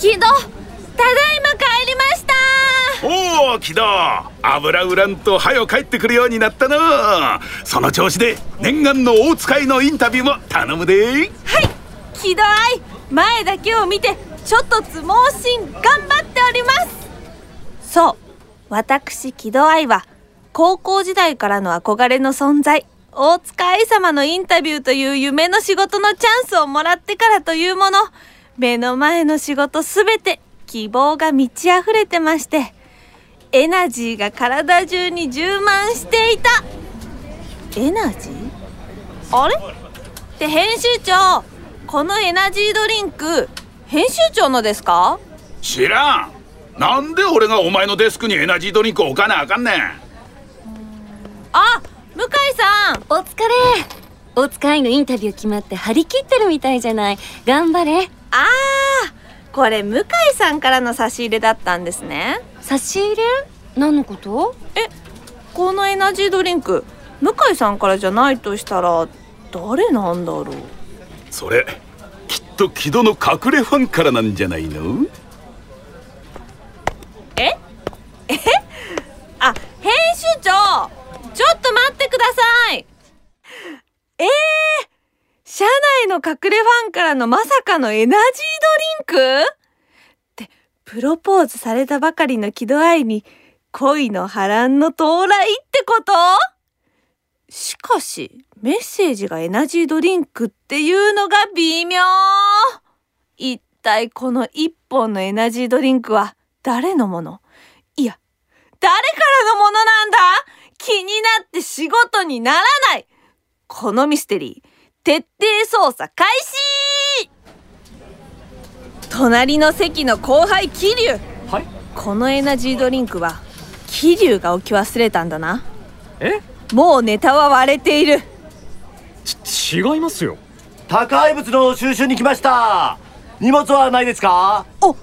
木戸ただいま帰りました。おお木戸油売らんと早帰ってくるようになったなその調子で念願の大使いのインタビューも頼むで。はい木戸愛前だけを見てちょっと相撲心頑張っております。そう私木戸愛は高校時代からの憧れの存在。大塚愛様のインタビューという夢の仕事のチャンスをもらってからというもの目の前の仕事すべて希望が満ち溢れてましてエナジーが体中に充満していた。エナジー？あれ？って編集長。このエナジードリンク編集長のですか？知らん。なんで俺がお前のデスクにエナジードリンク置かなあかんねん。あ向井さん。お疲れ。お使いのインタビュー決まって張り切ってるみたいじゃない。頑張れあーこれ向井さんからの差し入れだったんですね。差し入れ？何のこと？えこのエナジードリンク。向井さんからじゃないとしたら誰なんだろう？それきっと木戸の隠れファンからなんじゃないの？え？え？あ編集長ちょっと待ってくださいえー、社内の隠れファンからのまさかのエナジードリンクってプロポーズされたばかりの喜怒哀に恋の波乱の到来ってこと。しかしメッセージがエナジードリンクっていうのが微妙一体この一本のエナジードリンクは誰のものいや誰からのものなんだ?気になって仕事にならない。このミステリー。徹底捜査開始!隣の席の後輩桐生。はい？このエナジードリンクは桐生が置き忘れたんだな。え？もうネタは割れている。ち違いますよ。宅配物の収集に来ました。荷物はないですか？お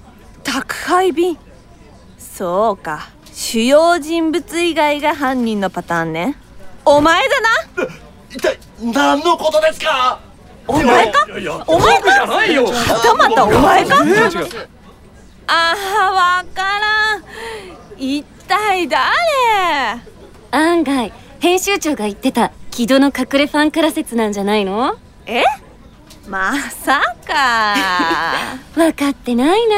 宅配便。そうか。主要人物以外が犯人のパターンね。お前だな一体何のことですか？お前か？お前僕じゃないよはたまたお前か？ああわからん。一体誰？案外編集長が言ってた木戸の隠れファンから説なんじゃないの？え？まさか。分かってないな。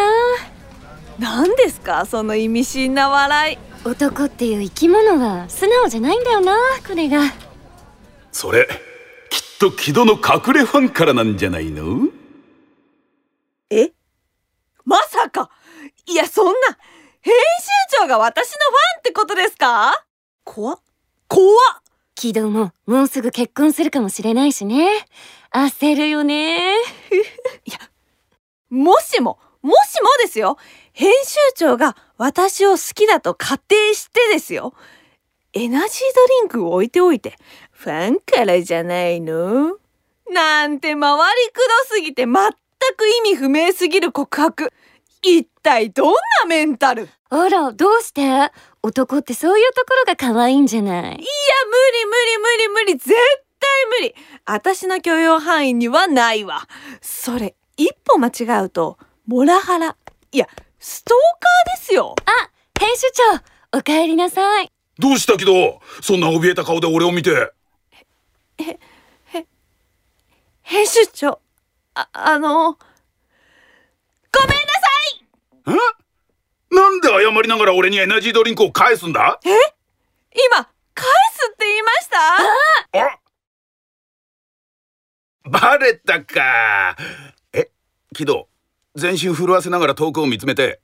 何ですか？その意味深な笑い。男っていう生き物は素直じゃないんだよなこれがそれきっと木戸の隠れファンからなんじゃないの？え？まさかいやそんな編集長が私のファンってことですか？怖っ。怖っ。木戸ももうすぐ結婚するかもしれないしね。焦るよね。もしももしもですよ。編集長が私を好きだと仮定してですよエナジードリンクを置いておいて。ファンからじゃないの？なんて回りくどすぎて全く意味不明すぎる告白。一体どんなメンタル？いやあらどうして？男ってそういうところが可愛いんじゃない？無理無理無理無理。絶対無理。私の許容範囲にはないわ。それ一歩間違うとモラハラ。いやストーカーですよ。あ編集長お帰りなさいどうした木戸そんな怯えた顔で俺を見て。編集長ああのごめんなさい！え？なんで謝りながら俺にエナジードリンクを返すんだ？今返すって言いました？あ？バレたか。え木戸全身震わせながら遠くを見つめて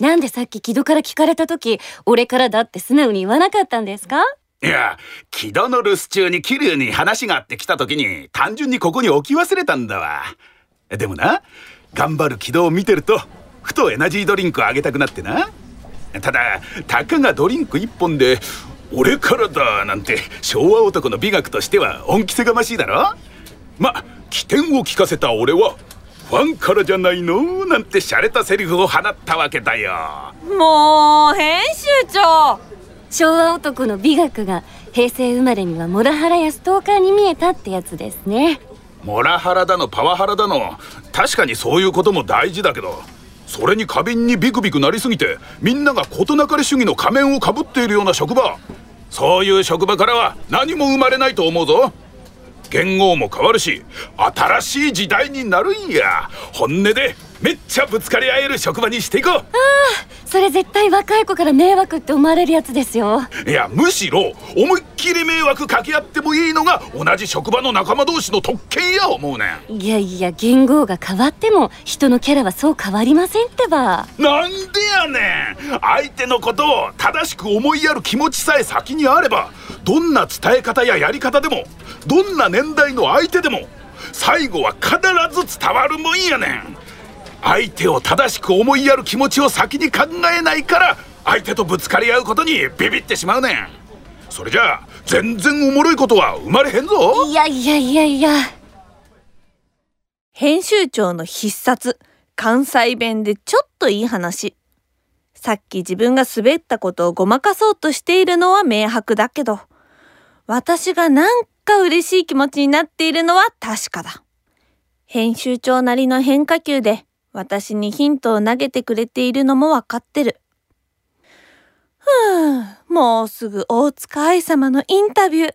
なんでさっき木戸から聞かれた時俺からだって素直に言わなかったんですか？いや木戸の留守中に桐生に話があって来た時に単純にここに置き忘れたんだわ。でもな頑張る木戸を見てるとふとエナジードリンクをあげたくなってな。ただたかがドリンク一本で俺からだなんて昭和男の美学としては恩着せがましいだろ？ま起点を聞かせた俺はファンからじゃないの？なんて洒落たセリフを放ったわけだよ。もう編集長。昭和男の美学が平成生まれにはモラハラやストーカーに見えたってやつですね。モラハラだのパワハラだの。確かにそういうことも大事だけど。それに過敏にビクビクなりすぎてみんなが事なかれ主義の仮面をかぶっているような職場。そういう職場からは何も生まれないと思うぞ元号も変わるし新しい時代になるんや。本音でめっちゃぶつかり合える職場にしていこう。それ絶対若い子から迷惑って思われるやつですよ。いやむしろ思いっきり迷惑かけ合ってもいいのが同じ職場の仲間同士の特権や思うねん。いやいや言語が変わっても人のキャラはそう変わりませんってば。なんでやねん。相手のことを正しく思いやる気持ちさえ先にあればどんな伝え方ややり方でもどんな年代の相手でも最後は必ず伝わるもんやねん相手を正しく思いやる気持ちを先に考えないから相手とぶつかり合うことにビビってしまうねんそれじゃあ全然おもろいことは生まれへんぞいやいやいやいや編集長の必殺、関西弁でちょっといい話。さっき自分が滑ったことをごまかそうとしているのは明白だけど、私がなんか嬉しい気持ちになっているのは確かだ。編集長なりの変化球で私にヒントを投げてくれているのもわかってる。ふぅ、もうすぐ大塚愛様のインタビュー。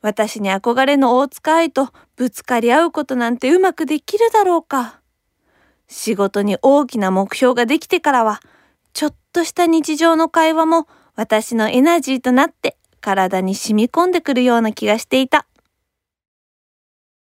私に憧れの大塚愛とぶつかり合うことなんてうまくできるだろうか。仕事に大きな目標ができてからは、ちょっとした日常の会話も私のエナジーとなって体に染み込んでくるような気がしていた。